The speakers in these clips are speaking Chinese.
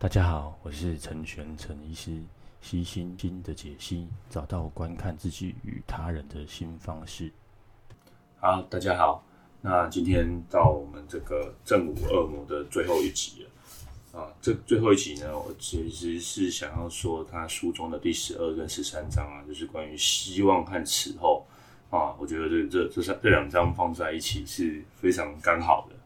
大家好，我是陈玄陈医师，析心经的解析，找到观看自己与他人的新方式。好，大家好，那今天到我们这个正午恶魔的最后一集了啊。这最后一集呢，我其实是想要说他书中的第十二跟十三章啊，就是关于希望和此后。啊，我觉得这这这三这两章放在一起是非常刚好的。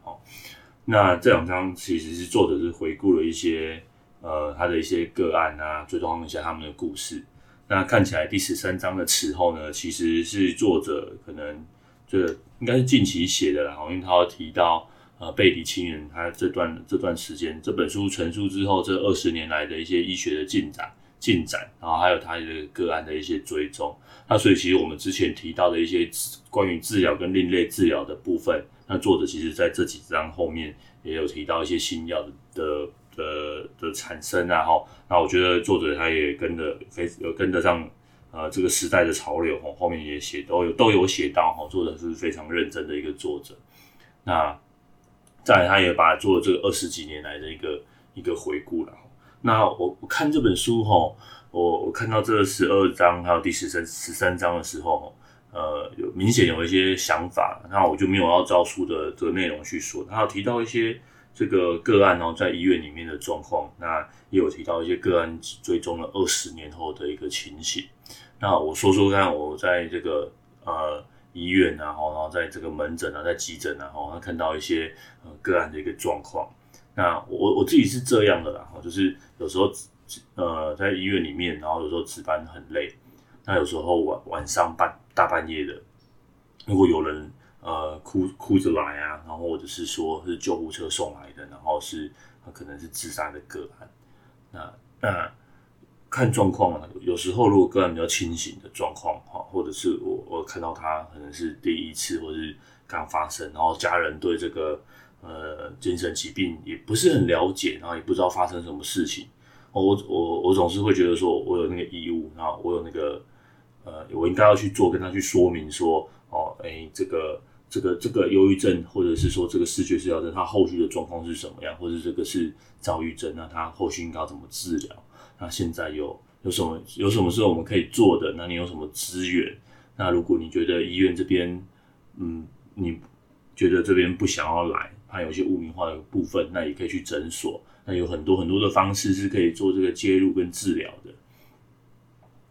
那这两章其实是作者是回顾了一些呃他的一些个案啊，追踪一下他们的故事。那看起来第十三章的此后呢，其实是作者可能这应该是近期写的啦，因为他提到呃贝迪亲人他这段这段时间这本书成书之后这二十年来的一些医学的进展。进展，然后还有他的个案的一些追踪，那所以其实我们之前提到的一些关于治疗跟另类治疗的部分，那作者其实在这几章后面也有提到一些新药的的的，的产生啊，哈，那我觉得作者他也跟着非有跟得上呃这个时代的潮流，哈，后面也写都有都有写到，哈，作者是非常认真的一个作者，那再来他也把做这个二十几年来的一个一个回顾了。那我我看这本书齁，我我看到这十二章还有第十三十三章的时候，呃，有明显有一些想法，那我就没有要照书的这个内容去说。他有提到一些这个个案哦，在医院里面的状况，那也有提到一些个案追踪了二十年后的一个情形。那我说说看，我在这个呃医院啊，然后在这个门诊啊，在急诊啊，然后看到一些呃个案的一个状况。那我我自己是这样的啦，就是有时候呃在医院里面，然后有时候值班很累，那有时候晚晚上半大半夜的，如果有人呃哭哭着来啊，然后或者是说是救护车送来的，然后是可能是自杀的个案，那那看状况啊，有时候如果个案比较清醒的状况哈，或者是我我看到他可能是第一次或者是刚发生，然后家人对这个。呃，精神疾病也不是很了解，然后也不知道发生什么事情。我我我总是会觉得说，我有那个义务，然后我有那个呃，我应该要去做，跟他去说明说，哦，哎、这个这个这个忧郁症，或者是说这个视觉失调症，他后续的状况是什么样，或者这个是躁郁症，那他后续应该要怎么治疗？那现在有有什么有什么是我们可以做的？那你有什么资源？那如果你觉得医院这边，嗯，你觉得这边不想要来？怕有些污名化的部分，那也可以去诊所。那有很多很多的方式是可以做这个介入跟治疗的。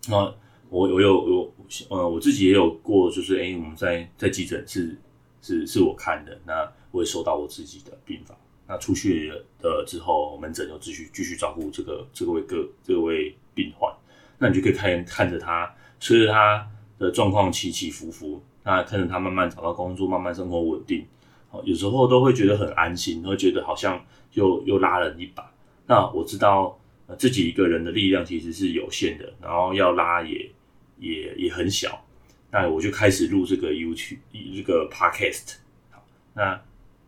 那我我有有呃，我自己也有过，就是哎、我们在在急诊是是是我看的，那我也收到我自己的病房。那出去的之后，门诊又继续继续照顾这个这个位个这位病患。那你就可以看看着他，随着他的状况起起伏伏，那看着他慢慢找到工作，慢慢生活稳定。好有时候都会觉得很安心，会觉得好像又又拉了一把。那我知道，自己一个人的力量其实是有限的，然后要拉也也也很小。那我就开始录这个 YouTube 这个 Podcast。好，那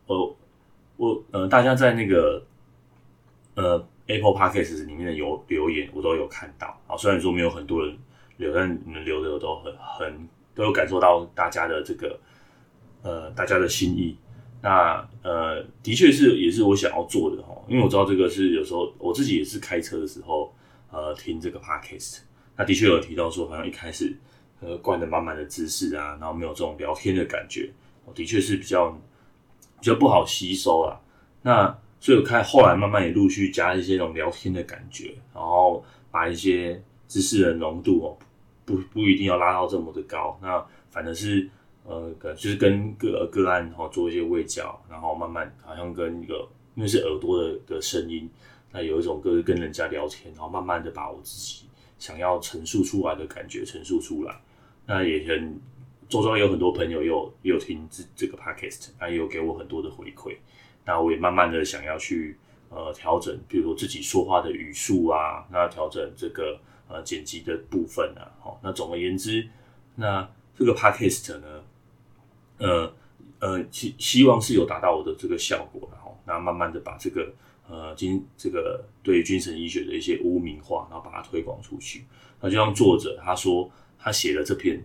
我我呃，大家在那个呃 Apple Podcast 里面的有留言，我都有看到。啊，虽然说没有很多人留，但你们留的都很很都有感受到大家的这个呃大家的心意。那呃，的确是也是我想要做的哈，因为我知道这个是有时候我自己也是开车的时候呃听这个 podcast，那的确有提到说好像一开始呃惯的满满的知识啊，然后没有这种聊天的感觉，的确是比较比较不好吸收啊。那所以我看后来慢慢也陆续加一些这种聊天的感觉，然后把一些知识的浓度哦不不一定要拉到这么的高，那反正是。呃，就是跟个个案然后做一些卫教，然后慢慢好像跟一个，因为是耳朵的的声音，那有一种跟跟人家聊天，然后慢慢的把我自己想要陈述出来的感觉陈述出来。那也很周遭有很多朋友也有也有听这这个 podcast，那也有给我很多的回馈。那我也慢慢的想要去呃调整，比如说自己说话的语速啊，那调整这个呃剪辑的部分啊。好，那总而言之，那这个 podcast 呢。呃呃，希希望是有达到我的这个效果，然后那慢慢的把这个呃精这个对精神医学的一些污名化，然后把它推广出去。那就像作者他说，他写了这篇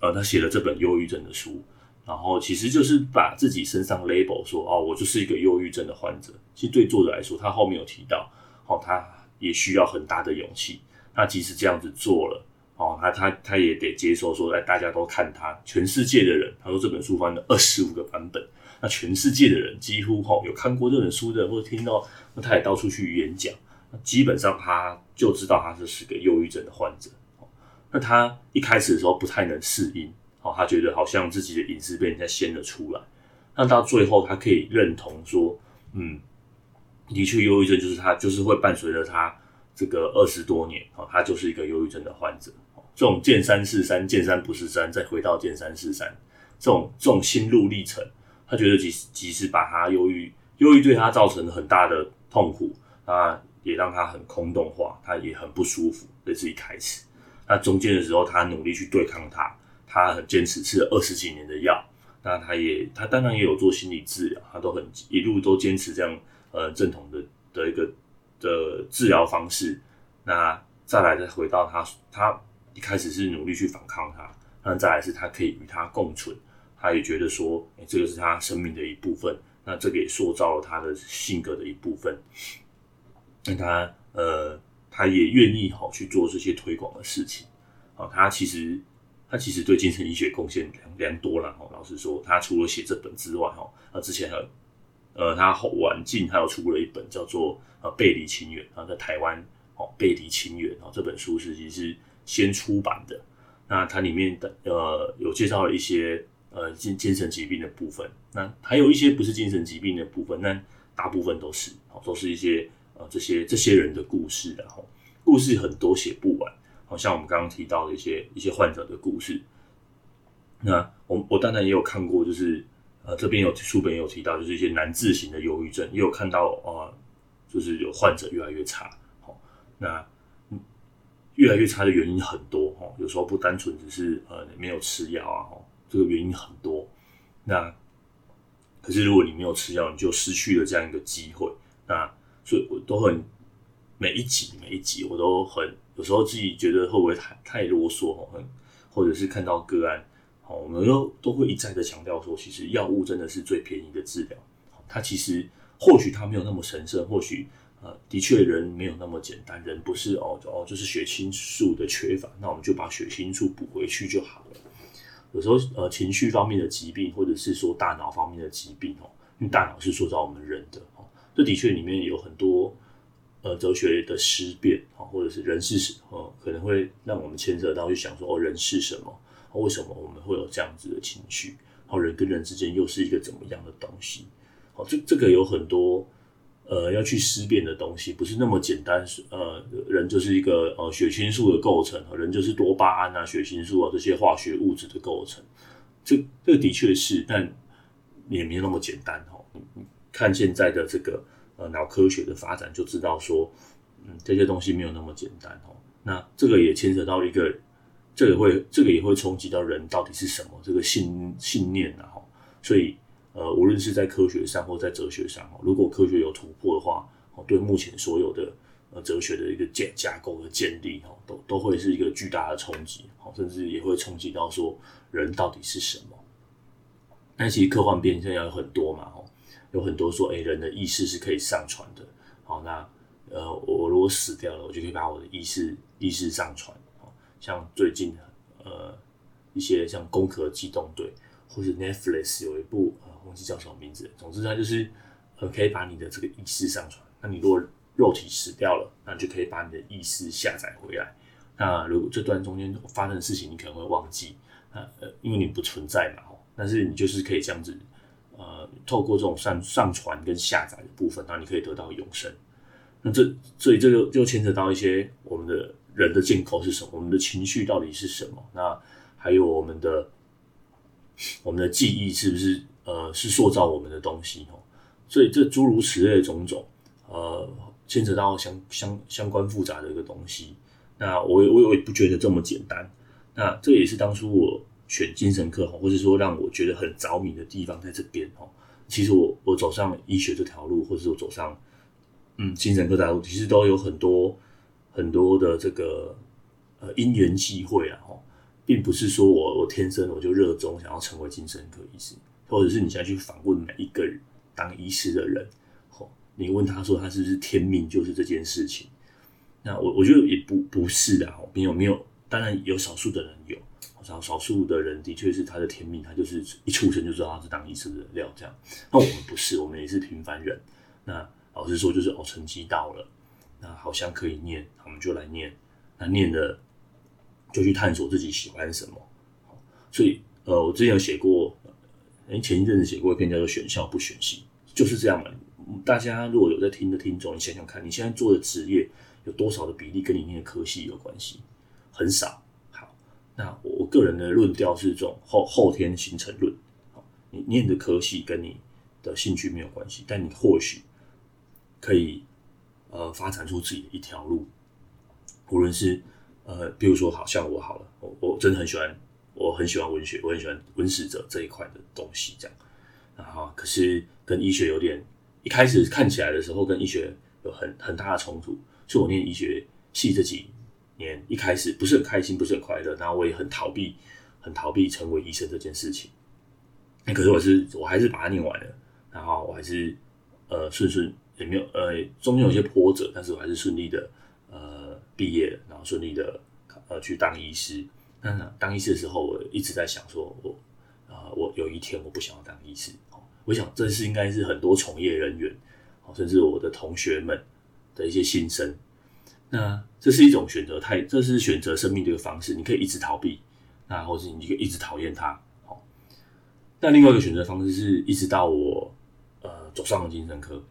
呃，他写了这本忧郁症的书，然后其实就是把自己身上 label 说哦，我就是一个忧郁症的患者。其实对作者来说，他后面有提到哦，他也需要很大的勇气。那即使这样子做了，哦，他他他也得接受说，哎，大家都看他，全世界的人，他说这本书翻了二十五个版本，那全世界的人几乎哈有看过这本书的，或者听到，那他也到处去演讲，那基本上他就知道他是是个忧郁症的患者。那他一开始的时候不太能适应，哦，他觉得好像自己的隐私被人家掀了出来。那到最后，他可以认同说，嗯，的确，忧郁症就是他，就是会伴随着他这个二十多年，哦，他就是一个忧郁症的患者。这种见山是山，见山不是山，再回到见山是山，这种这种心路历程，他觉得即使即使把他忧郁，忧郁对他造成很大的痛苦，啊，也让他很空洞化，他也很不舒服，在自己开始。那中间的时候，他努力去对抗他，他很坚持吃了二十几年的药。那他也，他当然也有做心理治疗，他都很一路都坚持这样呃正统的的一个的治疗方式。那再来再回到他，他一开始是努力去反抗他，那再来是他可以与他共存，他也觉得说，欸，这个是他生命的一部分，那这个也塑造了他的性格的一部分。那他呃。他也愿意好去做这些推广的事情，啊，他其实他其实对精神医学贡献良良多了。哈，老实说，他除了写这本之外，哈，那之前还有，呃，他后晚近还有出了一本叫做呃《背离亲缘》啊，在台湾哦，《背离亲缘》啊，这本书是其实是先出版的。那它里面的呃有介绍了一些呃精精神疾病的部分，那还有一些不是精神疾病的部分，那大部分都是哦，都是一些。呃，这些这些人的故事，然后故事很多写不完，好像我们刚刚提到的一些一些患者的故事。那我我当然也有看过，就是呃这边有书本有提到，就是一些难治型的忧郁症，也有看到呃，就是有患者越来越差。好，那越来越差的原因很多哈，有时候不单纯只是呃没有吃药啊，这个原因很多。那可是如果你没有吃药，你就失去了这样一个机会。那所以我都很每一集每一集我都很有时候自己觉得会不会太太啰嗦哦，很或者是看到个案，好，我们都都会一再的强调说，其实药物真的是最便宜的治疗。它其实或许它没有那么神圣，或许呃的确人没有那么简单，人不是哦哦就是血清素的缺乏，那我们就把血清素补回去就好了。有时候呃情绪方面的疾病，或者是说大脑方面的疾病哦，因为大脑是塑造我们人的哦。这的确里面有很多呃哲学的思辨啊，或者是人是什么，可能会让我们牵涉到去想说哦，人是什么？为什么我们会有这样子的情绪？然后人跟人之间又是一个怎么样的东西？好，这这个有很多呃要去思辨的东西，不是那么简单。呃，人就是一个呃血清素的构成，人就是多巴胺啊、血清素啊这些化学物质的构成。这这的确是，但也没那么简单哈。看现在的这个呃脑科学的发展，就知道说，嗯，这些东西没有那么简单哦。那这个也牵扯到一个，这个会这个也会冲击到人到底是什么这个信信念啊。所以呃，无论是在科学上或在哲学上，如果科学有突破的话，哦，对目前所有的呃哲学的一个建架构和建立，哦，都都会是一个巨大的冲击，哦，甚至也会冲击到说人到底是什么。但其实科幻片现在有很多嘛，哦。有很多说，诶、欸，人的意识是可以上传的。好，那呃，我如果死掉了，我就可以把我的意识意识上传。像最近呃一些像《攻壳机动队》或是 Netflix 有一部呃忘记叫什么名字，总之它就是呃可以把你的这个意识上传。那你如果肉体死掉了，那你就可以把你的意识下载回来。那如果这段中间发生的事情，你可能会忘记，那呃因为你不存在嘛，但是你就是可以这样子。呃，透过这种上上传跟下载的部分，那你可以得到永生。那这所以这就就牵扯到一些我们的人的建构是什么，我们的情绪到底是什么？那还有我们的我们的记忆是不是呃是塑造我们的东西？哦，所以这诸如此类种种，呃，牵扯到相相相关复杂的一个东西。那我我我也不觉得这么简单。那这也是当初我。选精神科，或者说让我觉得很着迷的地方在这边哈。其实我我走上医学这条路，或者说走上嗯精神科这条路，其实都有很多很多的这个呃因缘际会啊哈，并不是说我我天生我就热衷想要成为精神科医师，或者是你现在去访问每一个当医师的人，你问他说他是不是天命就是这件事情？那我 我觉得也不不是的，没有没有，当然有少数的人有，少少数的人的确是他的天命，他就是一出生就知道他是当医生的料这样。那我们不是，我们也是平凡人。那老实说，就是哦，成绩到了，那好像可以念，我们就来念。那念了就去探索自己喜欢什么。所以呃，我之前有写过，哎，前一阵子写过一篇叫做《选校不选系》，就是这样嘛。大家如果有在听的听众，你想想看，你现在做的职业。有多少的比例跟你念的科系有关系？很少。好，那我个人的论调是这种后后天形成论。你念的科系跟你的兴趣没有关系，但你或许可以呃发展出自己的一条路。无论是呃，比如说，好像我好了，我我真的很喜欢，我很喜欢文学，我很喜欢文史哲这一块的东西，这样。然后，可是跟医学有点，一开始看起来的时候，跟医学有很很大的冲突。所以我念医学系这几年，一开始不是很开心，不是很快乐，然后我也很逃避，很逃避成为医生这件事情。欸、可是我是我还是把它念完了，然后我还是呃顺顺也没有呃中间有些波折，但是我还是顺利的毕业，然后顺利的呃去当医师。那当医师的时候，我一直在想说我，呃、啊我有一天我不想要当医师。我想这是应该是很多从业人员，甚至我的同学们。的一些心声，那这是一种选择态，这是选择生命的一个方式。你可以一直逃避，那或是你可以一直讨厌它。好，那另外一个选择方式是一直到我呃走上了精神科，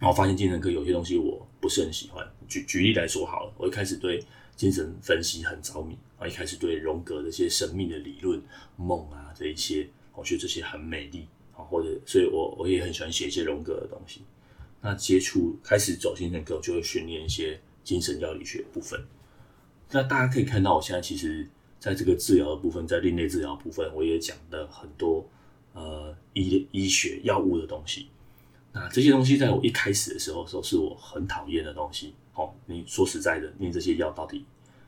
然后发现精神科有些东西我不是很喜欢。举举例来说好了，我一开始对精神分析很着迷，啊，一开始对荣格的一些神秘的理论、梦啊这一些，我觉得这些很美丽啊，或者所以我我也很喜欢写一些荣格的东西。那接触开始走精神科，就会训练一些精神药理学部分。那大家可以看到，我现在其实在这个治疗的部分，在另类治疗部分，我也讲了很多呃医医学药物的东西。那这些东西在我一开始的时候，都是我很讨厌的东西。哦，你说实在的，念这些药到底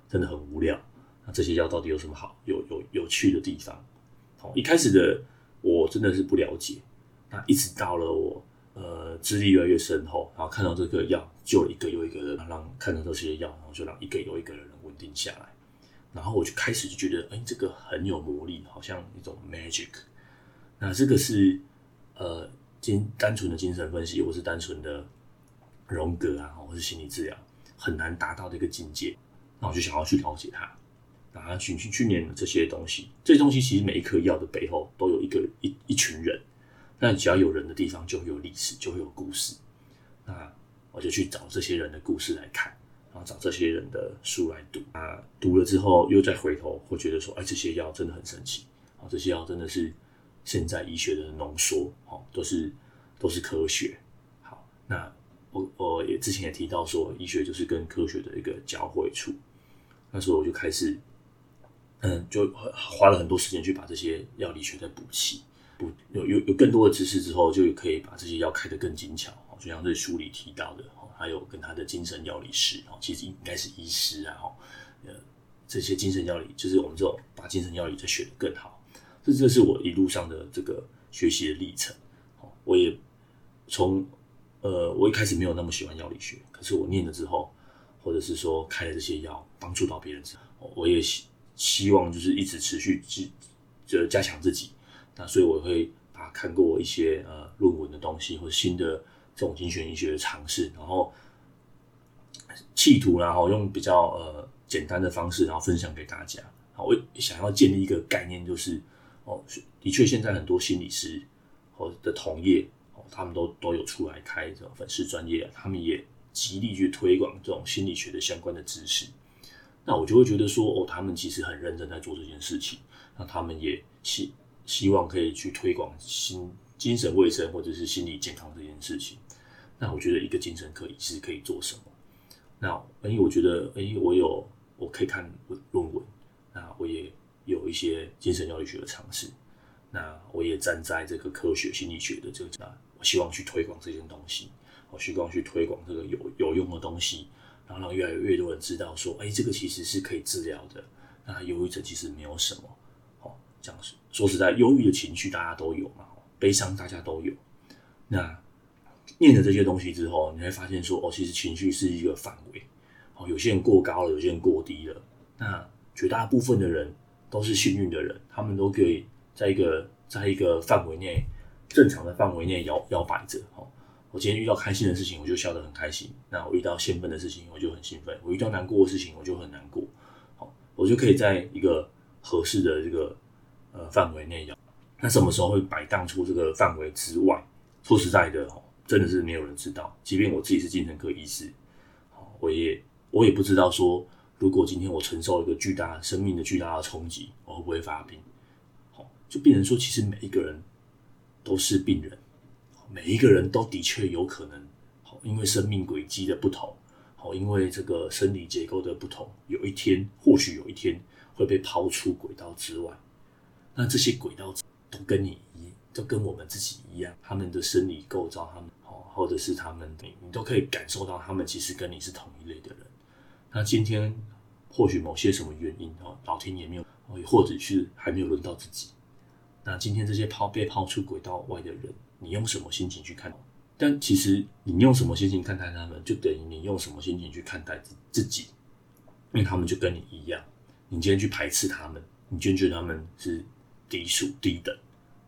真的很无聊。那这些药到底有什么好有有有趣的地方？哦，一开始的我真的是不了解。那一直到了我。呃，资历越来越深厚，然后看到这个药救了一个又一个人，让看到这些药，然后就让一个又一个人稳定下来，然后我就开始就觉得，哎、这个很有魔力，好像一种 magic。那这个是呃，精单纯的精神分析，或是单纯的荣格啊，或是心理治疗，很难达到这个境界。那我就想要去了解它，然后去去去念这些东西。这些东西其实每一颗药的背后都有一个一一群人。那只要有人的地方，就会有历史，就会有故事。那我就去找这些人的故事来看，然后找这些人的书来读。啊，读了之后又再回头，会觉得说，哎，这些药真的很神奇。啊，这些药真的是现在医学的浓缩，哦，都是都是科学。好，那我我也之前也提到说，医学就是跟科学的一个交汇处。那时候我就开始，嗯，就花了很多时间去把这些药理学再补齐。补有有有更多的知识之后，就可以把这些药开得更精巧。就像这书里提到的，还有跟他的精神药理师，哦其实应该是医师啊，呃，这些精神药理就是我们这种把精神药理再学得更好。这这是我一路上的这个学习的历程。我也从呃，我一开始没有那么喜欢药理学，可是我念了之后，或者是说开了这些药，帮助到别人之后，我也希希望就是一直持续就就加强自己。那所以我会把看过一些呃论文的东西，或者新的这种精选医学的尝试，然后企图然后用比较呃简单的方式，然后分享给大家。好，我想要建立一个概念，就是哦，的确现在很多心理师或者的同业哦，他们都都有出来开这种粉丝专业，他们也极力去推广这种心理学的相关的知识。那我就会觉得说，哦，他们其实很认真在做这件事情，那他们也希。希望可以去推广心精神卫生或者是心理健康这件事情。那我觉得一个精神科医师可以做什么？那因为我觉得，哎，我有我可以看论文，那我也有一些精神药理学的尝试。那我也站在这个科学心理学的这个，那我希望去推广这件东西，我希望去推广这个有有用的东西，然后让越来越多人知道说，哎，这个其实是可以治疗的。那忧郁症其实没有什么。这样说实在，忧郁的情绪大家都有嘛，悲伤大家都有。那念了这些东西之后，你会发现说，哦，其实情绪是一个范围，哦，有些人过高了，有些人过低了。那绝大部分的人都是幸运的人，他们都可以在一个在一个范围内，正常的范围内摇摇摆着。哦，我今天遇到开心的事情，我就笑得很开心；那我遇到兴奋的事情，我就很兴奋；我遇到难过的事情，我就很难过。好，我就可以在一个合适的这个呃范围内摇。那什么时候会摆荡出这个范围之外？说实在的，真的是没有人知道。即便我自己是精神科医师，我也我也不知道说，如果今天我承受一个巨大生命的巨大的冲击，我会不会发病？好，就变成说，其实每一个人都是病人，每一个人都的确有可能，好，因为生命轨迹的不同，好，因为这个生理结构的不同，有一天，或许有一天会被抛出轨道之外。那这些轨道。都跟你一，都跟我们自己一样，他们的生理构造，他们哦，或者是他们，你你都可以感受到，他们其实跟你是同一类的人。那今天或许某些什么原因哦，老天爷没有，或者是还没有轮到自己。那今天这些抛被抛出轨道外的人，你用什么心情去看？但其实你用什么心情看待他们，就等于你用什么心情去看待自自己，因为他们就跟你一样。你今天去排斥他们，你今天觉得他们是低俗低等。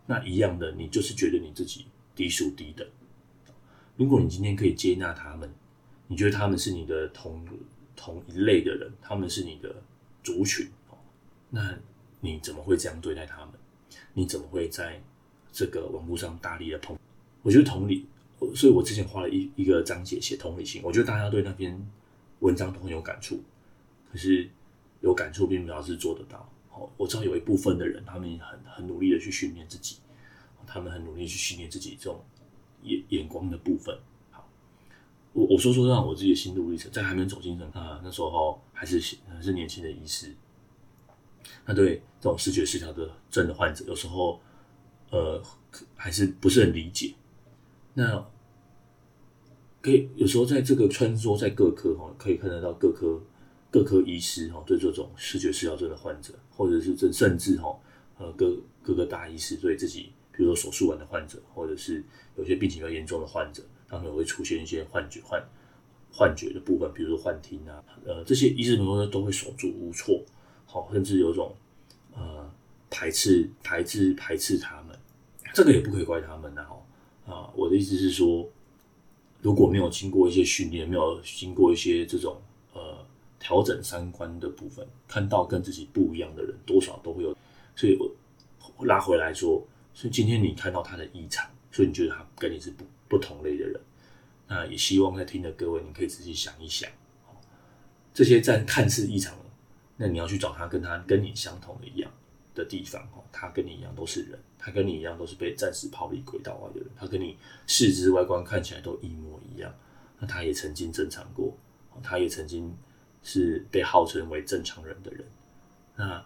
那一样的，你就是觉得你自己低俗低等。如果你今天可以接纳他们，你觉得他们是你的同同一类的人，他们是你的族群，那你怎么会这样对待他们？你怎么会在这个网络上大力的捧？我觉得同理，所以我之前花了一一个章节写同理心。我觉得大家对那篇文章都很有感触，可是有感触并不表示做得到。好我知道有一部分的人，他们很很努力的去训练自己，他们很努力去训练自己这种眼眼光的部分。我我说说让我自己的心路历程，在还没走进神啊，那时候还是还是年轻的医师，那对这种视觉失调的症的患者，有时候呃还是不是很理解。那可以有时候在这个穿梭在各科哈，可以看得到各科。各科医师哈，对这种视觉失调症的患者，或者是甚甚至哈，呃，各各个大医师对自己，比如说手术完的患者，或者是有些病情比较严重的患者，他们会出现一些幻觉、幻幻觉的部分，比如说幻听啊，呃，这些医师们都都会手足无措，好，甚至有种呃排斥、排斥、排斥他们，这个也不可以怪他们的哈，啊，我的意思是说，如果没有经过一些训练，没有经过一些这种呃。调整三观的部分，看到跟自己不一样的人，多少都会有。所以我拉回来说，所以今天你看到他的异常，所以你觉得他跟你是不不同类的人。那也希望在听的各位，你可以仔细想一想，这些在看似异常，那你要去找他跟他跟你相同的一样的地方。哦，他跟你一样都是人，他跟你一样都是被暂时抛离轨道外的人，他跟你四肢外观看起来都一模一样。那他也曾经正常过，他也曾经。是被号称为正常人的人，那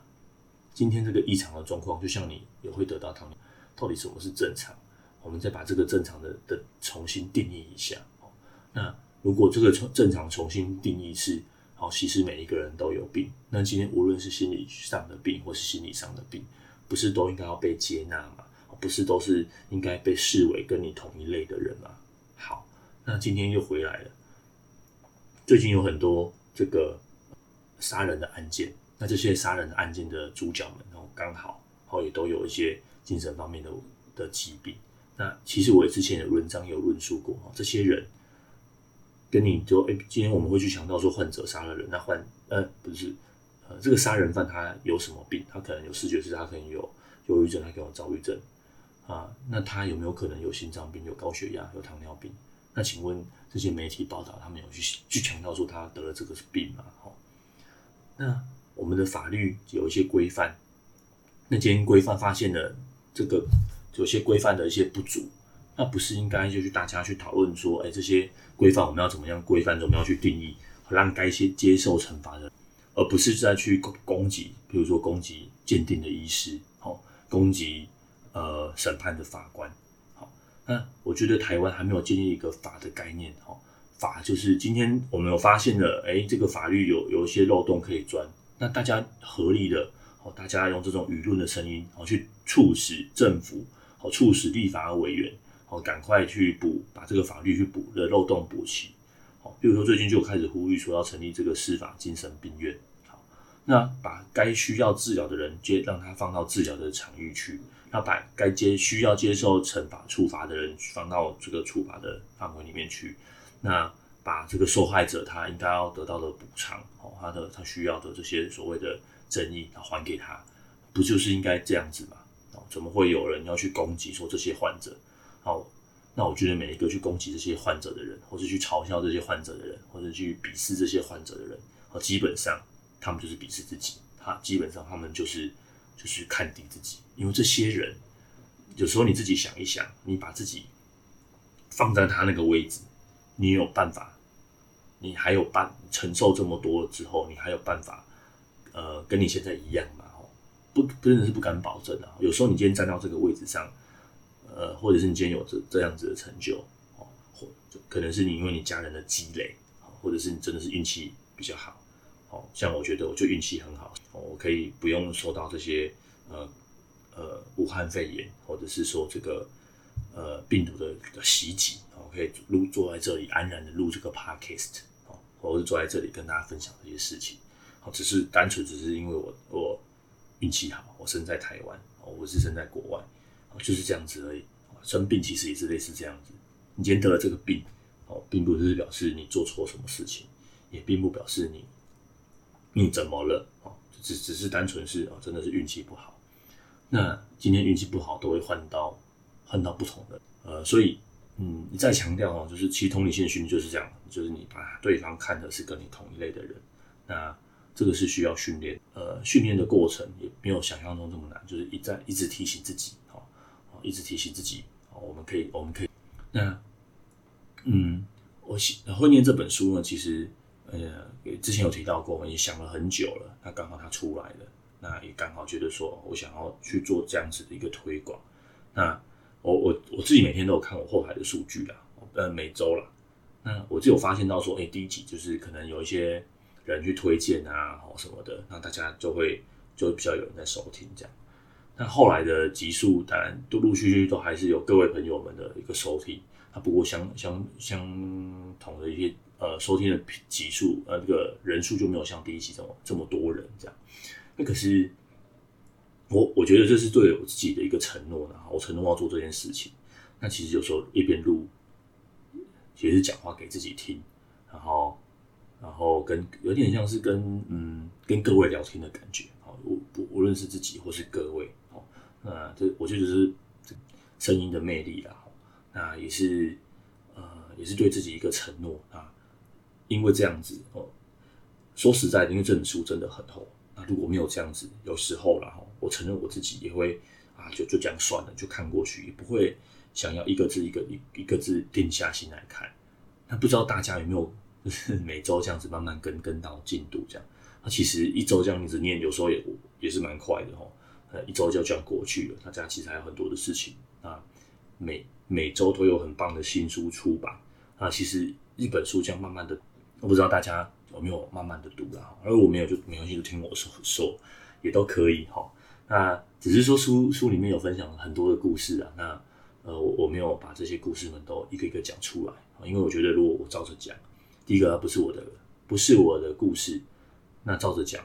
今天这个异常的状况，就像你也会得到他们到底什么是正常？我们再把这个正常的的重新定义一下。那如果这个重正常重新定义是，好，其实每一个人都有病。那今天无论是心理上的病，或是心理上的病，不是都应该要被接纳吗？不是都是应该被视为跟你同一类的人吗？好，那今天又回来了。最近有很多。这个杀人的案件，那这些杀人的案件的主角们，然后刚好，然后也都有一些精神方面的的疾病。那其实我之前的文章有论述过，这些人跟你说哎，今天我们会去强调说患者杀了人，那患呃不是呃这个杀人犯他有什么病？他可能有视觉失，他可能有忧郁症，他可能有躁郁症啊。那他有没有可能有心脏病、有高血压、有糖尿病？那请问这些媒体报道，他们有去去强调说他得了这个病吗？好，那我们的法律有一些规范，那今天规范发现了这个有些规范的一些不足，那不是应该就去大家去讨论说，哎，这些规范我们要怎么样规范，怎么样去定义，让该些接受惩罚的，而不是再去攻攻击，比如说攻击鉴定的医师，好，攻击呃审判的法官。好那我觉得台湾还没有建立一个法的概念，哈，法就是今天我们有发现了，哎，这个法律有有一些漏洞可以钻，那大家合力的，好，大家用这种舆论的声音，好，去促使政府，好，促使立法委员，好，赶快去补，把这个法律去补的漏洞补齐。好，比如说最近就开始呼吁说要成立这个司法精神病院。好，那把该需要治疗的人接，让他放到治疗的场域去。那把该接需要接受惩罚处罚的人放到这个处罚的范围里面去。那把这个受害者他应该要得到的补偿，哦，他的他需要的这些所谓的正义，他还给他，不就是应该这样子吗？怎么会有人要去攻击说这些患者？好，那我觉得每一个去攻击这些患者的人，或是去嘲笑这些患者的人，或者去鄙视这些患者的人，哦，基本上他们就是鄙视自己，他基本上他们就是就是看低自己，因为这些人有时候你自己想一想，你把自己放在他那个位置。你有办法？你还有办承受这么多之后，你还有办法？呃，跟你现在一样吗？不，真的是不敢保证啊。有时候你今天站到这个位置上，呃，或者是你今天有这这样子的成就，哦，或可能是你因为你家人的积累，或者是你真的是运气比较好。哦，像我觉得我就运气很好，我可以不用受到这些呃呃武汉肺炎，或者是说这个呃病毒的的袭击。我可以录坐在这里安然的录这个 podcast 哦，或者是坐在这里跟大家分享这些事情，好，只是单纯只是因为我我运气好，我生在台湾，哦，我是生在国外，就是这样子而已。生病其实也是类似这样子，你今天得了这个病，哦，并不是表示你做错什么事情，也并不表示你你怎么了，哦，只只是单纯是哦，真的是运气不好。那今天运气不好，都会换到换到不同的，呃，所以。嗯，你再强调哦，就是其实同理心的训就是这样，就是你把对方看的是跟你同一类的人，那这个是需要训练，呃，训练的过程也没有想象中这么难，就是一再一直提醒自己，哦，一直提醒自己，哦，我们可以，我们可以，那，嗯，我写会念这本书呢，其实，呃，之前有提到过，我也想了很久了，那刚好它出来了，那也刚好觉得说我想要去做这样子的一个推广，那。我我我自己每天都有看我后台的数据啦，呃，每周啦。那我就有发现到说，哎、第一集就是可能有一些人去推荐啊，什么的，那大家就会就比较有人在收听这样。那后来的集数当然陆陆续续都还是有各位朋友们的一个收听，那不过相相相同的一些呃收听的集数，呃，这个人数就没有像第一集这么这么多人这样。那可是。我我觉得这是对我自己的一个承诺呢，我承诺要做这件事情。那其实有时候一边录，也是讲话给自己听，然后然后跟有点像是跟嗯跟各位聊天的感觉。好，无无论是自己或是各位，好，那这我觉得就是声音的魅力啦。那也是呃也是对自己一个承诺啊，因为这样子哦，说实在的，因为这本书真的很厚。那如果没有这样子，有时候啦。我承认我自己也会啊，就就这样算了，就看过去，也不会想要一个字一个一一个字定下心来看。那不知道大家有没有就是每周这样子慢慢跟跟到进度这样？那其实一周这样子念，有时候也也是蛮快的齁。呃，一周就这样过去了，那这样其实还有很多的事情啊。每每周都有很棒的新书出版啊。其实一本书这样慢慢的，我不知道大家有没有慢慢的读啦。而我没有就没关系，就听我说说也都可以哈。那只是说书书里面有分享很多的故事啊，那呃我我没有把这些故事们都一个一个讲出来，因为我觉得如果我照着讲，第一个不是我的不是我的故事，那照着讲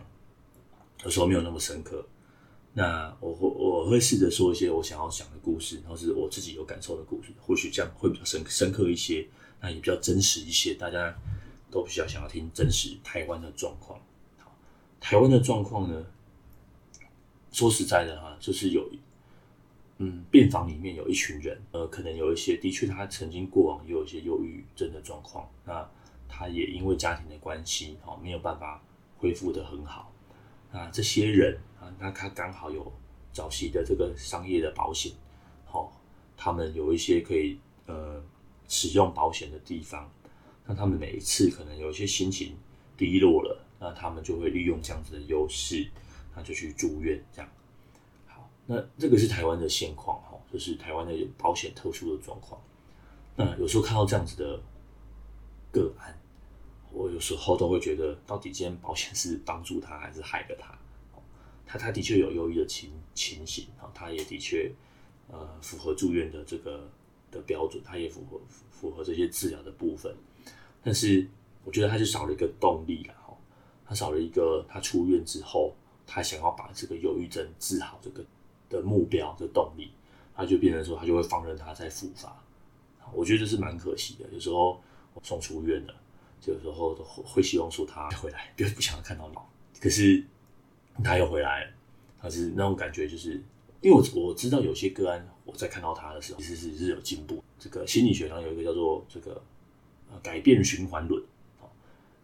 有时候没有那么深刻。那我会我会试着说一些我想要讲的故事，或是我自己有感受的故事，或许这样会比较深深刻一些，那也比较真实一些，大家都比较想要听真实台湾的状况。台湾的状况呢？说实在的哈，就是有，嗯，病房里面有一群人，呃，可能有一些的确他曾经过往也有一些忧郁症的状况，那他也因为家庭的关系，哦，没有办法恢复得很好。那这些人啊，那他刚好有早期的这个商业的保险，好，他们有一些可以呃使用保险的地方，那他们每一次可能有一些心情低落了，那他们就会利用这样子的优势。那就去住院，这样。好，那这个是台湾的现况哈，就是台湾的保险特殊的状况。那有时候看到这样子的个案，我有时候都会觉得，到底今天保险是帮助他还是害了他？他他的确有忧郁的情情形啊，他也的确呃符合住院的这个的标准，他也符合符合这些治疗的部分，但是我觉得他就少了一个动力了哈，他少了一个他出院之后他想要把这个忧郁症治好这个的目标的动力，他就变成说他就会放任他再复发，我觉得这是蛮可惜的。有时候送出院了，有时候都会希望说他回来，不不想要看到你，可是他又回来了，他是那种感觉就是。因为我我知道有些个案，我在看到他的时候，其实是是有进步。这个心理学上有一个叫做这个呃改变循环论，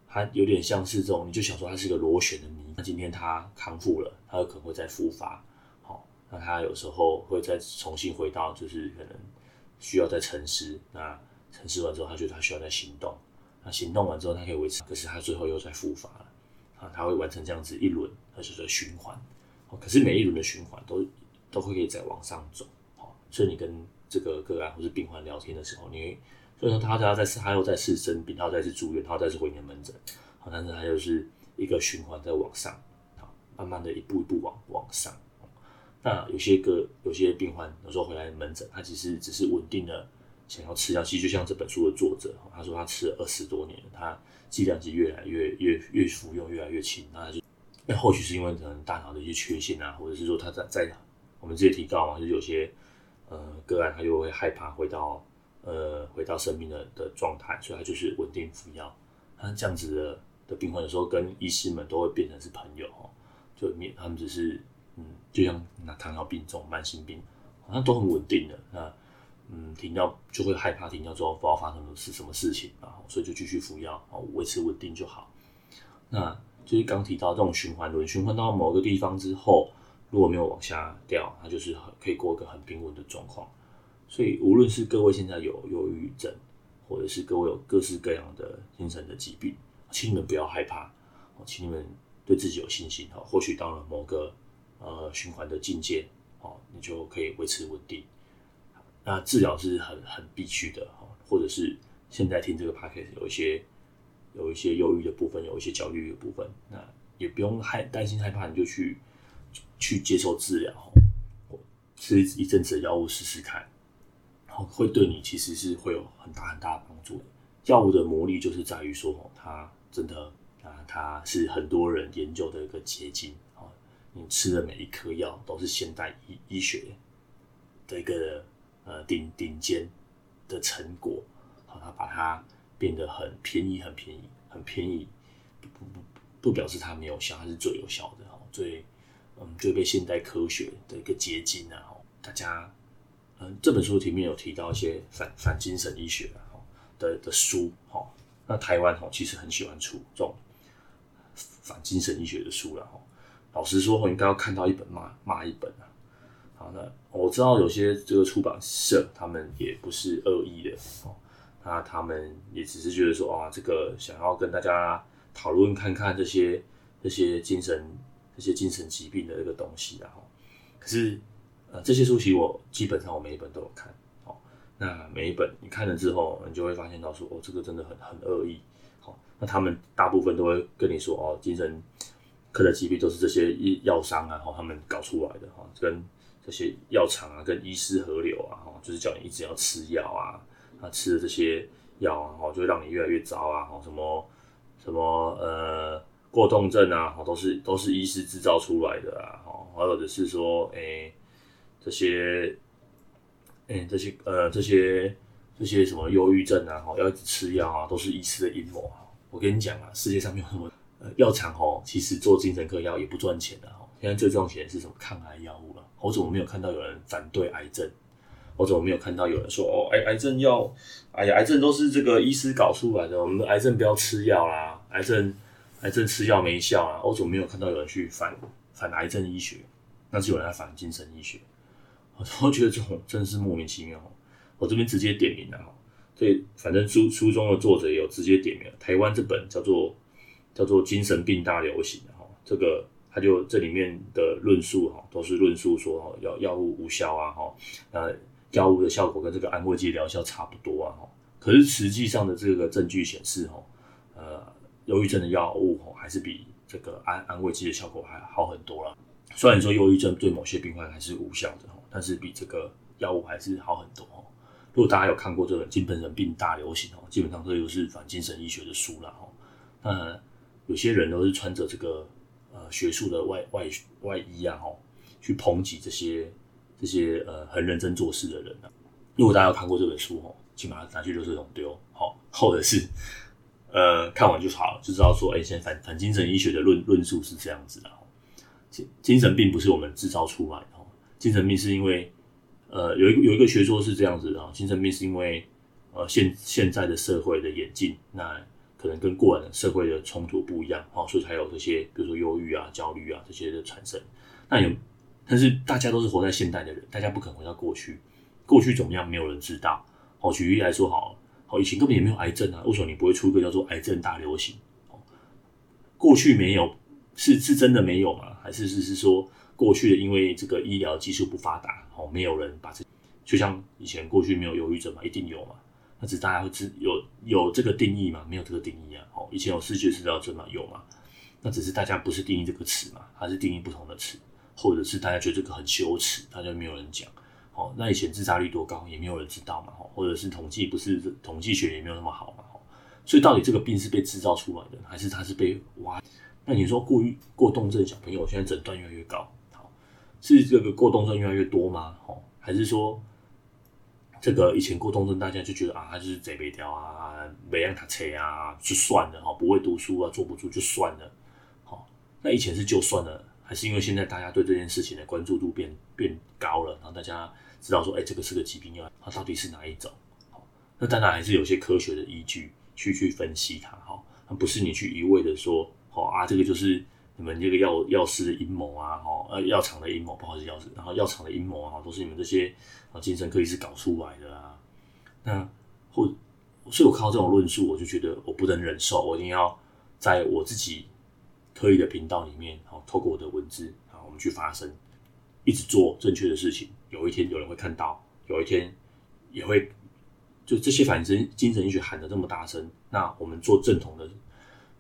它有点像是这种，你就想说它是个螺旋的谜。那今天他康复了，他有可能会再复发，好，那他有时候会再重新回到，就是可能需要再沉思。那沉思完之后，他觉得他需要再行动。那行动完之后，他可以维持，可是他最后又再复发了啊，他会完成这样子一轮，他就是循环。哦可是每一轮的循环都。都会可以再往上走，好，所以你跟这个个案或是病患聊天的时候，你，所以说他他再次他又再次生病，他又再次住院，他又再次回你的门诊，好，但是他就是一个循环在往上，好，慢慢的一步一步往往上。那有些个有些病患有时候回来门诊，他其实只是稳定的想要吃药，其实就像这本书的作者，他说他吃了二十多年，他剂量是越来越越越服用越来越轻，那他就那或许是因为可能大脑的一些缺陷啊，或者是说他在在。我们之前提到嘛，就是有些呃个案，他就会害怕回到呃回到生命的的状态，所以他就是稳定服药。他这样子的的病患，有时候跟医师们都会变成是朋友哦，就免他们只是嗯，就像那糖尿病这种慢性病，好像都很稳定的。那嗯，停药就会害怕停药之后不知道发生的是什么事情啊，所以就继续服药，哦，维持稳定就好。那就是刚提到这种循环轮，循环到某个地方之后。如果没有往下掉，它就是很可以过一个很平稳的状况。所以，无论是各位现在有忧郁症，或者是各位有各式各样的精神的疾病，请你们不要害怕，哦请你们对自己有信心。哦或许到了某个呃循环的境界，哦，你就可以维持稳定。那治疗是很很必须的，或者是现在听这个 podcast 有一些有一些忧郁的部分，有一些焦虑的部分，那也不用害担心害怕，你就去。去接受治疗，吃一阵子的药物试试看，会对你其实是会有很大很大的帮助的。药物的魔力就是在于说，它真的啊，它是很多人研究的一个结晶啊。你吃的每一颗药都是现代医医学的一个呃顶顶尖的成果，好，他把它变得很便宜，很便宜，很便宜，不不不表示它没有效，它是最有效的，最。嗯，最被现代科学的一个结晶啊！大家，嗯，这本书里面有提到一些反反精神医学的的书哈。那台湾哈其实很喜欢出这种反精神医学的书了哈。老实说，我应该要看到一本骂骂一本啊。好，那我知道有些这个出版社他们也不是恶意的哦，那他们也只是觉得说啊，这个想要跟大家讨论看看这些这些精神。这些精神疾病的这个东西，然后，可是，呃，这些书籍我基本上我每一本都有看，哦，那每一本你看了之后，你就会发现到说，哦，这个真的很很恶意，好，那他们大部分都会跟你说，哦，精神科的疾病都是这些药商啊，然后，他们搞出来的，哈，跟这些药厂啊，跟医师合流啊，哈，就是叫你一直要吃药啊，那吃的这些药啊，哈，就让你越来越糟啊，哈，什么什么呃。过动症啊，都是都是医师制造出来的啊，或者是说，诶、欸，这些，哎、这些，呃，这些这些什么忧郁症啊，要一直吃药啊，都是医师的阴谋啊。我跟你讲啊，世界上没有什么，药厂哦，其实做精神科药也不赚钱的哈。现在最赚钱的是什么抗癌药物了？我怎么没有看到有人反对癌症？我怎么没有看到有人说，哦，癌癌症要，哎呀，癌症都是这个医师搞出来的，我们的癌症不要吃药啦，癌症。癌症吃药没效啊！我怎么没有看到有人去反反癌症医学？那是有人在反精神医学。我觉得这种真是莫名其妙。我这边直接点名了哈，所以反正书书中的作者也有直接点名。台湾这本叫做叫做《精神病大流行》哈，这个他就这里面的论述哈，都是论述说哈药药物无效啊哈，呃药物的效果跟这个安慰剂疗效差不多啊哈，可是实际上的这个证据显示哈，呃。忧郁症的药物吼，还是比这个安安慰剂的效果还好很多了。虽然说忧郁症对某些病患还是无效的哈，但是比这个药物还是好很多哈。如果大家有看过这个精神病大流行哦，基本上这都是反精神医学的书了哦。那有些人都是穿着这个呃学术的外外外衣啊，哦，去抨击这些这些呃很认真做事的人啊。如果大家有看过这本书哦，请把它拿去垃圾桶丢，好，或者是呃看完就好，就知道说，哎、现在反反精神医学的论论述是这样子的。精精神病不是我们制造出来的，精神病是因为。呃，有一个有一个学说是这样子的啊，精神病是因为呃现现在的社会的演进，那可能跟过往的社会的冲突不一样，哦，所以才有这些，比如说忧郁啊、焦虑啊这些的产生。那有，但是大家都是活在现代的人，大家不可能回到过去，过去怎么样，没有人知道。好，举例来说，好，好，以前根本也没有癌症啊，为什么你不会出一个叫做癌症大流行？哦，过去没有，是是真的没有吗？还是是是说？过去的因为这个医疗技术不发达，哦，没有人把这，就像以前过去没有忧郁症嘛，一定有嘛，那只是大家会知有有这个定义嘛，没有这个定义啊，哦，以前有视觉失调症吗，有嘛，那只是大家不是定义这个词嘛，还是定义不同的词，或者是大家觉得这个很羞耻，大家没有人讲，哦，那以前自杀率多高也没有人知道嘛，或者是统计不是统计学也没有那么好嘛，所以到底这个病是被制造出来的，还是它是被挖？那你说过于过动症小朋友现在诊断越来越高？好是这个过动症越来越多吗？哦，还是说这个以前过动症大家就觉得啊，他就是贼北调啊，没让他车啊，就算了哈，不会读书啊，坐不住就算了。好，那以前是就算了，还是因为现在大家对这件事情的关注度变变高了，然后大家知道说，哎，这个是个疾病，要它到底是哪一种？好，那当然还是有些科学的依据去去分析它，哈，那不是你去一味的说，好啊，这个就是。你们这个药药师的阴谋啊，哈，呃，药厂的阴谋，不好意思，药师，然后药厂的阴谋啊，都是你们这些啊精神科医师搞出来的啊。那或，所以我看到这种论述，我就觉得我不能忍受，我一定要在我自己可以的频道里面，好，透过我的文字啊，我们去发声，一直做正确的事情。有一天有人会看到，有一天也会，就这些反正精神医学喊的这么大声，那我们做正统的。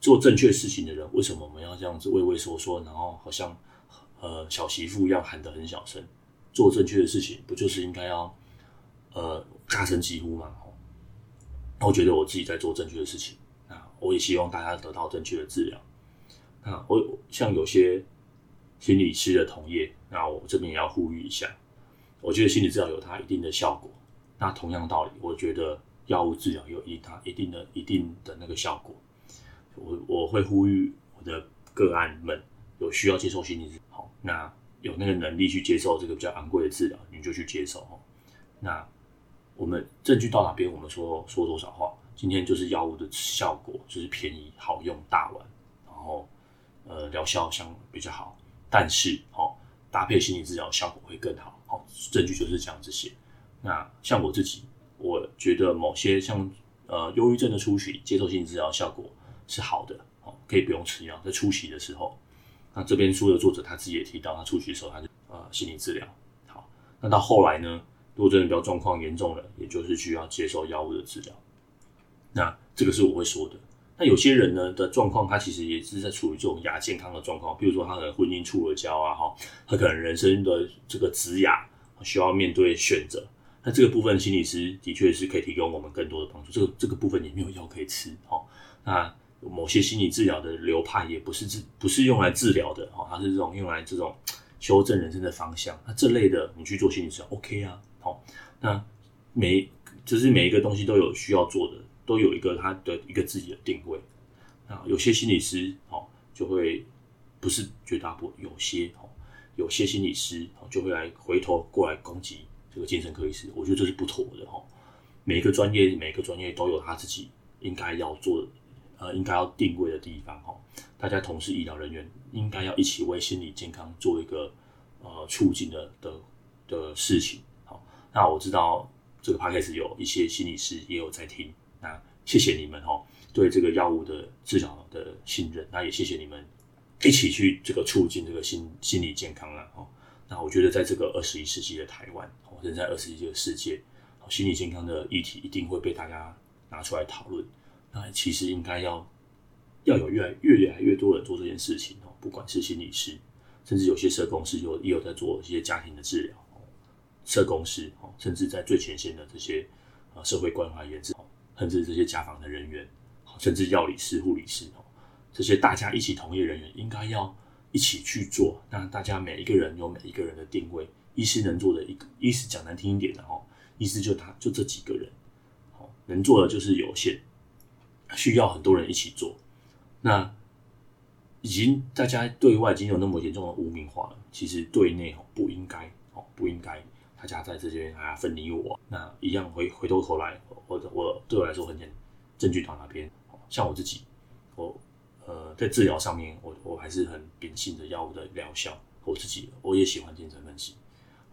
做正确事情的人，为什么我们要这样子畏畏缩缩，然后好像呃小媳妇一样喊得很小声？做正确的事情，不就是应该要呃大声疾呼吗？哦我觉得我自己在做正确的事情，那我也希望大家得到正确的治疗。那我像有些心理师的同业，那我这边也要呼吁一下，我觉得心理治疗有它一定的效果。那同样道理，我觉得药物治疗有一它一定的一定的那个效果。我我会呼吁我的个案们有需要接受心理治疗，那有那个能力去接受这个比较昂贵的治疗，你就去接受哈。那我们证据到哪边，我们说说多少话。今天就是药物的效果，就是便宜、好用、大碗，然后呃疗效相比较好，但是好搭配心理治疗效果会更好。好，证据就是讲这些。那像我自己，我觉得某些像呃忧郁症的初期接受心理治疗效果。是好的，哦，可以不用吃药。在初期的时候，那这边书的作者他自己也提到，他初期的时候他就呃心理治疗。好，那到后来呢，如果真的比较状况严重了，也就是需要接受药物的治疗。那这个是我会说的。那有些人呢的状况，他其实也是在处于这种亚健康的状况，比如说他的婚姻处了交啊，哈，他可能人生的这个职涯需要面对选择。那这个部分心理师的确是可以提供我们更多的帮助。这个这个部分也没有药可以吃，哈，那。某些心理治疗的流派也不是治，不是用来治疗的哦，它是这种用来这种修正人生的方向。那这类的你去做心理治疗，OK 啊，好。那每就是每一个东西都有需要做的，都有一个它的一个自己的定位。啊，有些心理师哦就会不是绝大部分，有些哦有些心理师哦就会来回头过来攻击这个精神科医师，我觉得这是不妥的哈。每一个专业每个专业都有他自己应该要做的。呃，应该要定位的地方哈，大家同是医疗人员，应该要一起为心理健康做一个呃促进的的的事情。好，那我知道这个 podcast 有一些心理师也有在听，那谢谢你们哈，对这个药物的治疗的信任，那也谢谢你们一起去这个促进这个心心理健康了哈。那我觉得在这个二十一世纪的台湾，人在二十一世纪的世界，心理健康的议题一定会被大家拿出来讨论。那其实应该要要有越来越越来越多人做这件事情哦，不管是心理师，甚至有些社工师有也有在做一些家庭的治疗，社工师哦，甚至在最前线的这些啊社会关怀员，甚至这些家访的人员，甚至药理师、护理师哦，这些大家一起同业人员应该要一起去做。那大家每一个人有每一个人的定位，医师能做的一个，医师讲难听一点的哦，医师就他就这几个人，能做的就是有限，需要很多人一起做。那已经大家对外已经有那么严重的污名化了，其实对内哦不应该哦不应该，大家在这边啊分你我，那一样回回头头来，我我对我来说很简单，证据到哪边？像我自己，我呃在治疗上面，我我还是很秉性的药物的疗效，我自己我也喜欢精神分析，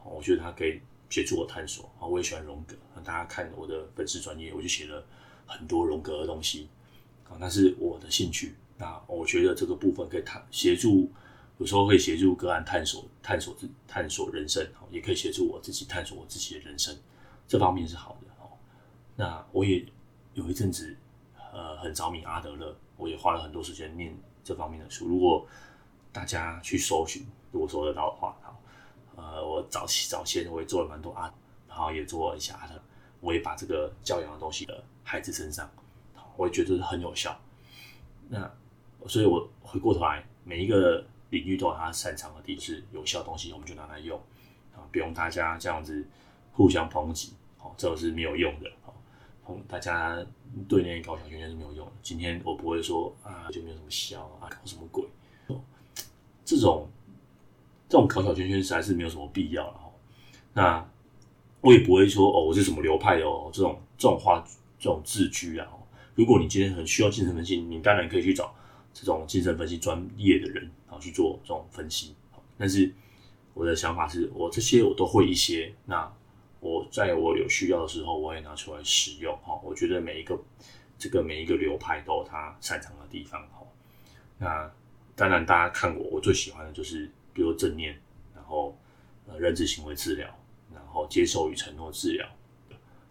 我觉得它可以协助我探索啊，我也喜欢荣格，大家看我的本事专业，我就写了很多荣格的东西啊，那是我的兴趣。那我觉得这个部分可以探协助，有时候会协助个案探索、探索自探索人生，也可以协助我自己探索我自己的人生，这方面是好的哦。那我也有一阵子呃很着迷阿德勒，我也花了很多时间念这方面的书。如果大家去搜寻，如果搜得到的话，好，呃，我早期早先我也做了蛮多阿，然后也做了一下阿德，我也把这个教养的东西的孩子身上，我也觉得很有效。那所以，我回过头来，每一个领域都有他擅长的地方，有效东西，我们就拿来用啊，不用大家这样子互相抨击，哦，这是没有用的，哦，大家对那些搞小圈圈是没有用的。今天我不会说啊，就没有什么效啊，搞什么鬼，这种这种搞小圈圈实在是没有什么必要了哈。那我也不会说哦，我是什么流派哦，这种这种话，这种自居啊。如果你今天很需要精神分析，你当然可以去找。这种精神分析专业的人，然后去做这种分析。但是我的想法是我这些我都会一些。那我在我有需要的时候，我也拿出来使用。哈，我觉得每一个这个每一个流派都有他擅长的地方。哈，那当然大家看过，我最喜欢的就是比如正念，然后呃认知行为治疗，然后接受与承诺治疗，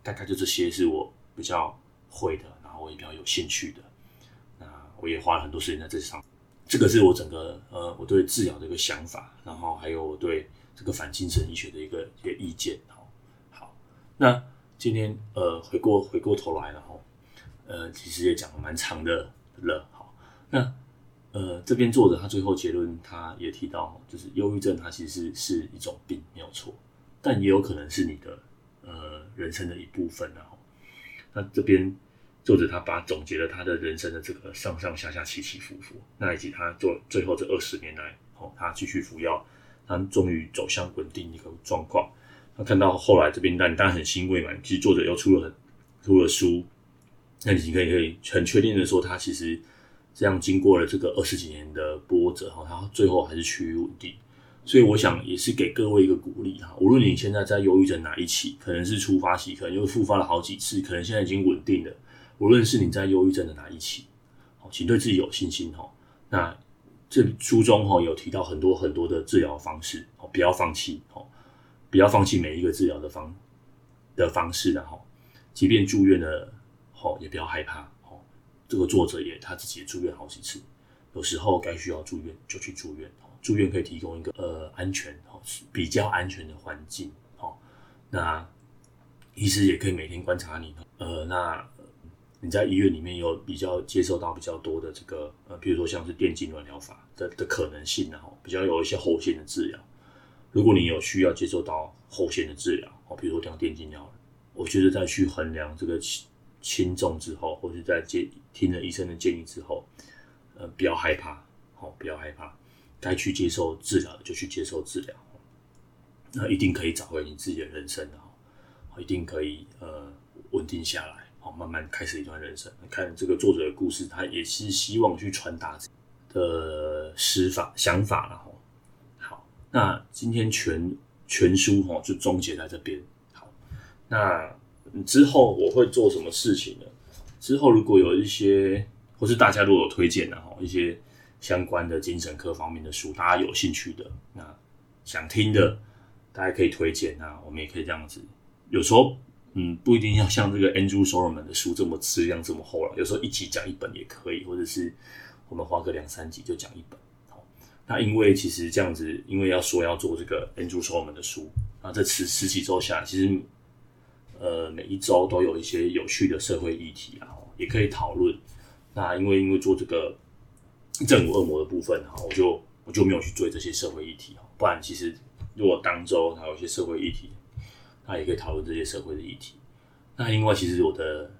大概就这些是我比较会的，然后我也比较有兴趣的。那我也花了很多时间在这上，这个是我整个呃我对治疗的一个想法，然后还有我对这个反精神医学的一个一个意见。好，好，那今天呃回过回过头来了哈，呃其实也讲了蛮长的了。好，那呃这边作者他最后结论他也提到，就是忧郁症它其实是一种病没有错，但也有可能是你的呃人生的一部分。然后那这边。作者他把总结了他的人生的这个上上下下起起伏伏，那以及他做最后这二十年来，哦，他继续服药，他终于走向稳定一个状况。他看到后来这边，但当然很欣慰嘛。其实作者又出了很出了书，那你可以可以很确定的说，他其实这样经过了这个二十几年的波折，哈，他最后还是趋于稳定。所以我想也是给各位一个鼓励哈，无论你现在在忧郁症哪一期，可能是初发期，可能又复发了好几次，可能现在已经稳定了。无论是你在忧郁症的哪一期，好，请对自己有信心哈。那这书中哈有提到很多很多的治疗方式，哦，不要放弃哦，不要放弃每一个治疗的方的方式的哈。即便住院了，哦，也不要害怕哦。这个作者也他自己也住院好几次，有时候该需要住院就去住院，住院可以提供一个呃安全哦比较安全的环境哦。那医师也可以每天观察你，呃，那。你在医院里面有比较接受到比较多的这个呃，比如说像是电痙攣疗法的的可能性，然后比较有一些后线的治疗。如果你有需要接受到后线的治疗，哦，比如说像电痙攣，我觉得在去衡量这个轻轻重之后，或是在接听了医生的建议之后，呃，不要害怕，哦，不要害怕，该去接受治疗就去接受治疗，那一定可以找回你自己的人生的，哦，一定可以呃稳定下来。好慢慢开始一段人生。看这个作者的故事，他也是希望去传达的思法想法了哈。好，那今天全全书哈就终结在这边。好，那之后我会做什么事情呢？之后如果有一些，或是大家如果有推荐的哈，一些相关的精神科方面的书，大家有兴趣的，那想听的，大家可以推荐。啊我们也可以这样子，有时候。嗯，不一定要像这个 Andrew Solomon 的书这么质量这么厚了，有时候一集讲一本也可以，或者是我们花个两三集就讲一本。好，那因为其实这样子，因为要说要做这个 Andrew Solomon 的书，那这十十几周下来，其实呃每一周都有一些有趣的社会议题啊，也可以讨论。那因为因为做这个正午恶魔的部分哈，我就我就没有去追这些社会议题哈，不然其实如果当周还有一些社会议题，那也可以讨论这些社会的议题。那另外其实我的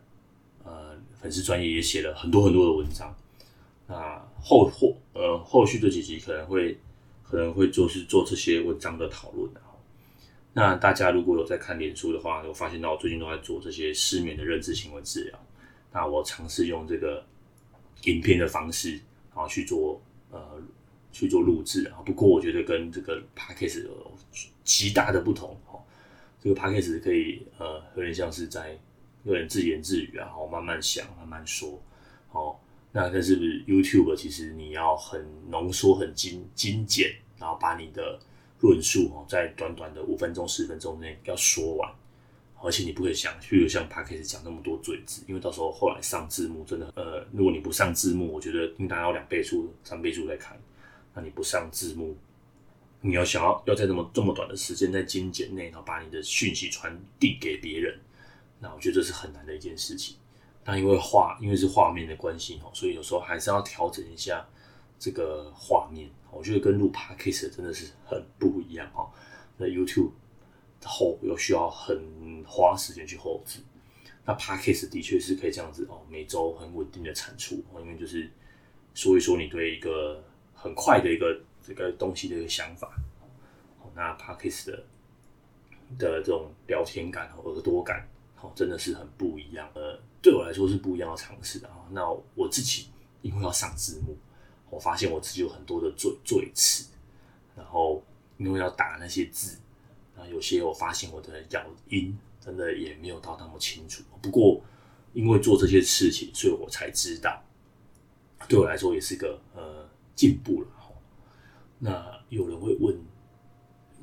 呃粉丝专业也写了很多很多的文章。那后后呃后续这几集可能会可能会做是做这些文章的讨论。那大家如果有在看脸书的话，有发现到我最近都在做这些失眠的认知行为治疗。那我尝试用这个影片的方式，然后去做呃去做录制啊。不过我觉得跟这个 Podcast 有极大的不同哦。这个 Podcast 可以呃有点像是在有点自言自语啊，然后慢慢想慢慢说哦。那但是 YouTube 其实你要很浓缩、很精精简，然后把你的论述哦，在短短的五分钟、十分钟内要说完，而且你不可以想，譬如像 Podcast 讲那么多嘴字，因为到时候后来上字幕真的，呃，如果你不上字幕，我觉得应该要两倍速、三倍速在看。那你不上字幕，你要想要要在这么这么短的时间在精简内，然后把你的讯息传递给别人，那我觉得这是很难的一件事情。那因为画，因为是画面的关系哦，所以有时候还是要调整一下这个画面。我觉得跟录 Podcast 真的是很不一样哦。那 YouTube 后又需要很花时间去后置，那 Podcast 的确是可以这样子哦，每周很稳定的产出哦，因为就是说一说你对一个很快的一个这个东西的一个想法哦。那 Podcast 的的这种聊天感和耳朵感。哦，真的是很不一样。呃，对我来说是不一样的尝试啊。那我自己因为要上字幕，我发现我自己有很多的赘赘词，然后因为要打那些字，那，有些我发现我的咬音真的也没有到那么清楚。不过因为做这些事情，所以我才知道，对我来说也是个呃进步了。那有人会问，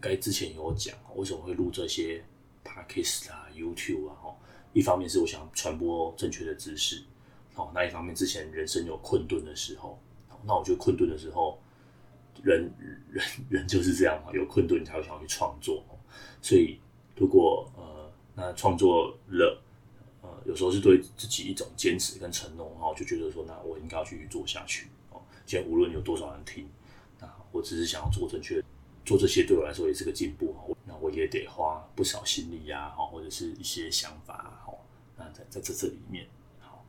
该之前有讲，为什么会录这些？Podcast 啊，YouTube 啊，哈，一方面是我想传播正确的知识，哦，那一方面之前人生有困顿的时候，那我觉得困顿的时候，人人人就是这样嘛，有困顿你才会想要去创作，所以如果呃，那创作了，呃，有时候是对自己一种坚持跟承诺，然后就觉得说，那我应该要继续做下去，哦，今天无论有多少人听，那我只是想要做正确。做这些对我来说也是个进步，那我也得花不少心力呀，哈，或者是一些想法，哈，那在在这这里面，好，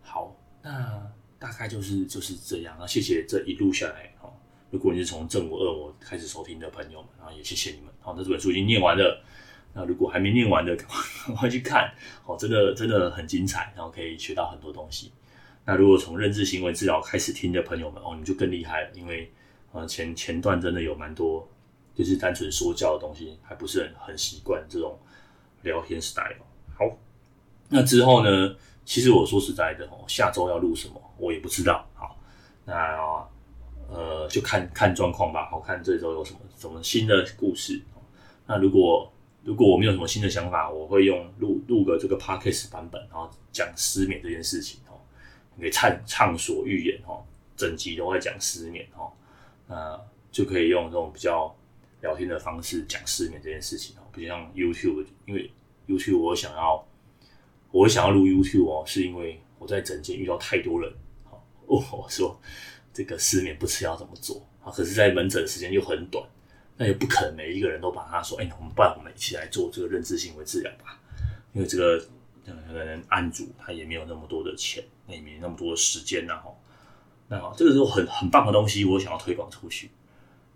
好，那大概就是就是这样，那谢谢这一路下来，如果你是从正午恶魔开始收听的朋友们，然后也谢谢你们，好，那这本书已经念完了，那如果还没念完的，赶快去看，哦，真的真的很精彩，然后可以学到很多东西。那如果从认知行为治疗开始听的朋友们，哦，你就更厉害了，因为。呃，前前段真的有蛮多，就是单纯说教的东西，还不是很很习惯这种聊天 style。好，那之后呢？其实我说实在的哦，下周要录什么我也不知道。好，那呃就看看状况吧。好，看这周有什么什么新的故事。那如果如果我没有什么新的想法，我会用录录个这个 podcast 版本，然后讲失眠这件事情哦，你可以畅畅所欲言哦，整集都会讲失眠哦。那就可以用这种比较聊天的方式讲失眠这件事情哦，不像 YouTube，因为 YouTube 我想要，我想要录 YouTube 哦，是因为我在诊间遇到太多人，哦，我说这个失眠不吃药怎么做啊？可是，在门诊的时间又很短，那也不可能每一个人都把他说，哎，我们不然我们一起来做这个认知行为治疗吧，因为这个可能案主他也没有那么多的钱，那也没那么多的时间呐，哈。那好，这个是很很棒的东西，我想要推广出去。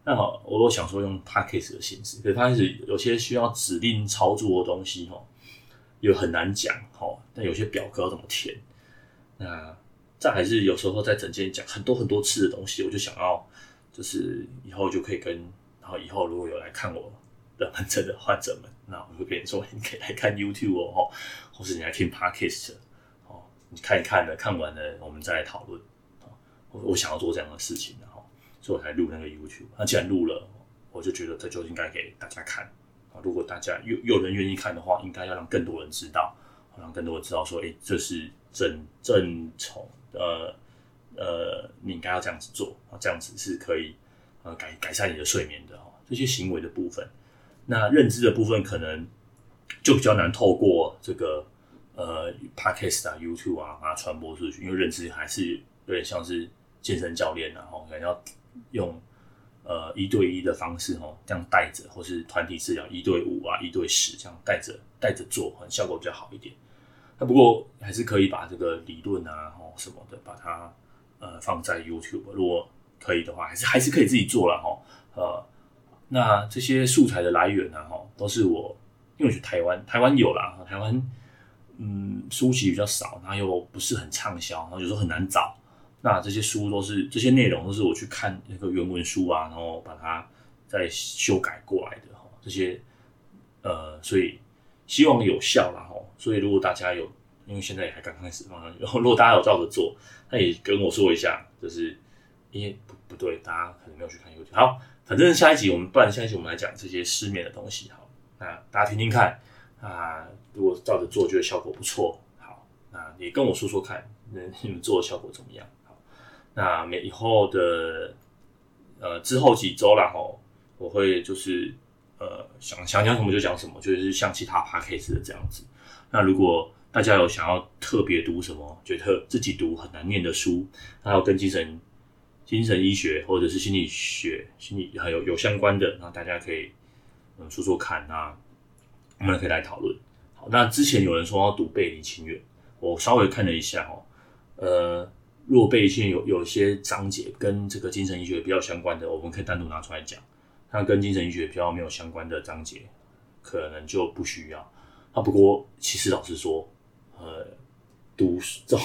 那好，我想说用 Podcast 的形式，可是 Podcast 有些需要指令操作的东西，哈，又很难讲，哈。但有些表格要怎么填？那再还是有时候在整间讲很多很多次的东西，我就想要，就是以后就可以跟，然后以后如果有来看我的门诊的患者们，那我就跟你说，你可以来看 YouTube 哦，或是你来听 Podcast 哦，你看一看的，看完了我们再来讨论。我我想要做这样的事情，然后，所以我才录那个 YouTube。那既然录了，我就觉得这就应该给大家看啊。如果大家有有人愿意看的话，应该要让更多人知道，让更多人知道说，哎，这是正正从呃呃，你应该要这样子做啊，这样子是可以呃改改善你的睡眠的哦。这些行为的部分，那认知的部分可能就比较难透过这个呃 Podcast 啊、YouTube 啊把它传播出去，因为认知还是有点像是健身教练然后可能要用呃一对一的方式哦，这样带着，或是团体治疗一对五啊、一对十这样带着带着做，效果比较好一点。那不过还是可以把这个理论啊、什么的，把它呃放在 YouTube，如果可以的话，还是还是可以自己做了哈。呃，那这些素材的来源呢，哈，都是我因为去台湾，台湾有啦，台湾嗯书籍比较少，然后又不是很畅销，然后有时候很难找。那这些书都是这些内容都是我去看那个原文书啊，然后把它再修改过来的哈。这些呃，所以希望有效啦哈。所以如果大家有，因为现在也还刚开始嘛，然后如果大家有照着做，那也跟我说一下，就是因为不不对，大家可能没有去看 YouTube。好。反正下一集我们，不然下一集我们来讲这些失眠的东西。好，那大家听听看啊，如果照着做，觉得效果不错，好，那你跟我说说看，那你们做的效果怎么样？好，那每以后的呃之后几周然后，我会就是呃想想讲什么就讲什么，就是像其他 podcast 的这样子。那如果大家有想要特别读什么，觉得自己读很难念的书，还有跟精神。精神医学或者是心理学、心理还有有相关的，那大家可以嗯说说看啊，我们可以来讨论。好，那之前有人说要读《背离情缘》，我稍微看了一下哦，呃，若背离亲缘有有一些章节跟这个精神医学比较相关的，我们可以单独拿出来讲。那跟精神医学比较没有相关的章节，可能就不需要。啊，不过其实老实说，呃，读这种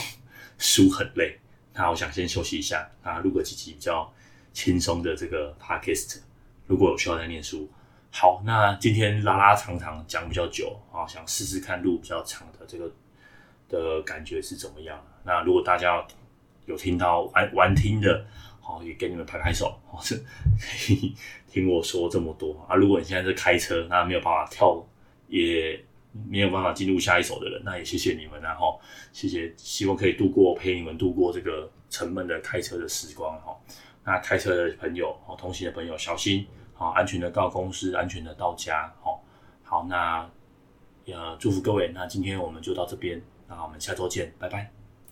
书很累。那我想先休息一下那，录个几集比较轻松的这个 podcast。如果有需要再念书，好，那今天拉拉长长讲比较久啊，想试试看录比较长的这个的感觉是怎么样。那如果大家有听到玩玩听的，好，也给你们拍拍手，好，是可以 听我说这么多啊。如果你现在在开车，那没有办法跳，也。没有办法进入下一首的人，那也谢谢你们，然后谢谢，希望可以度过陪你们度过这个沉闷的开车的时光哈。那开车的朋友，哦，同行的朋友小心，好，安全的到公司，安全的到家，好，好，那呃祝福各位，那今天我们就到这边，那我们下周见，拜拜。